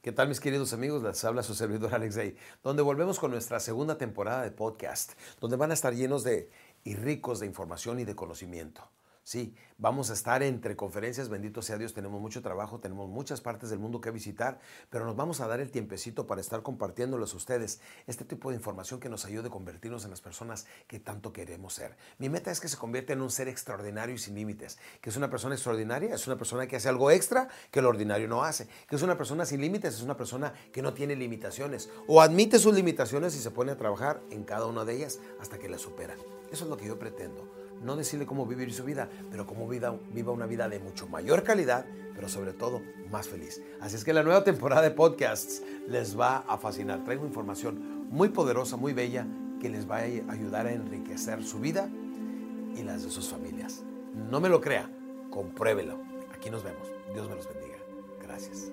¿Qué tal mis queridos amigos? Les habla su servidor Alex Day, donde volvemos con nuestra segunda temporada de podcast, donde van a estar llenos de y ricos de información y de conocimiento. Sí, vamos a estar entre conferencias, bendito sea Dios, tenemos mucho trabajo, tenemos muchas partes del mundo que visitar, pero nos vamos a dar el tiempecito para estar compartiéndoles a ustedes este tipo de información que nos ayude a convertirnos en las personas que tanto queremos ser. Mi meta es que se convierta en un ser extraordinario y sin límites, que es una persona extraordinaria, es una persona que hace algo extra que el ordinario no hace, que es una persona sin límites, es una persona que no tiene limitaciones o admite sus limitaciones y se pone a trabajar en cada una de ellas hasta que las supera. Eso es lo que yo pretendo no decirle cómo vivir su vida, pero cómo viva una vida de mucho mayor calidad, pero sobre todo más feliz. Así es que la nueva temporada de podcasts les va a fascinar. Traigo información muy poderosa, muy bella, que les va a ayudar a enriquecer su vida y las de sus familias. No me lo crea, compruébelo. Aquí nos vemos. Dios me los bendiga. Gracias.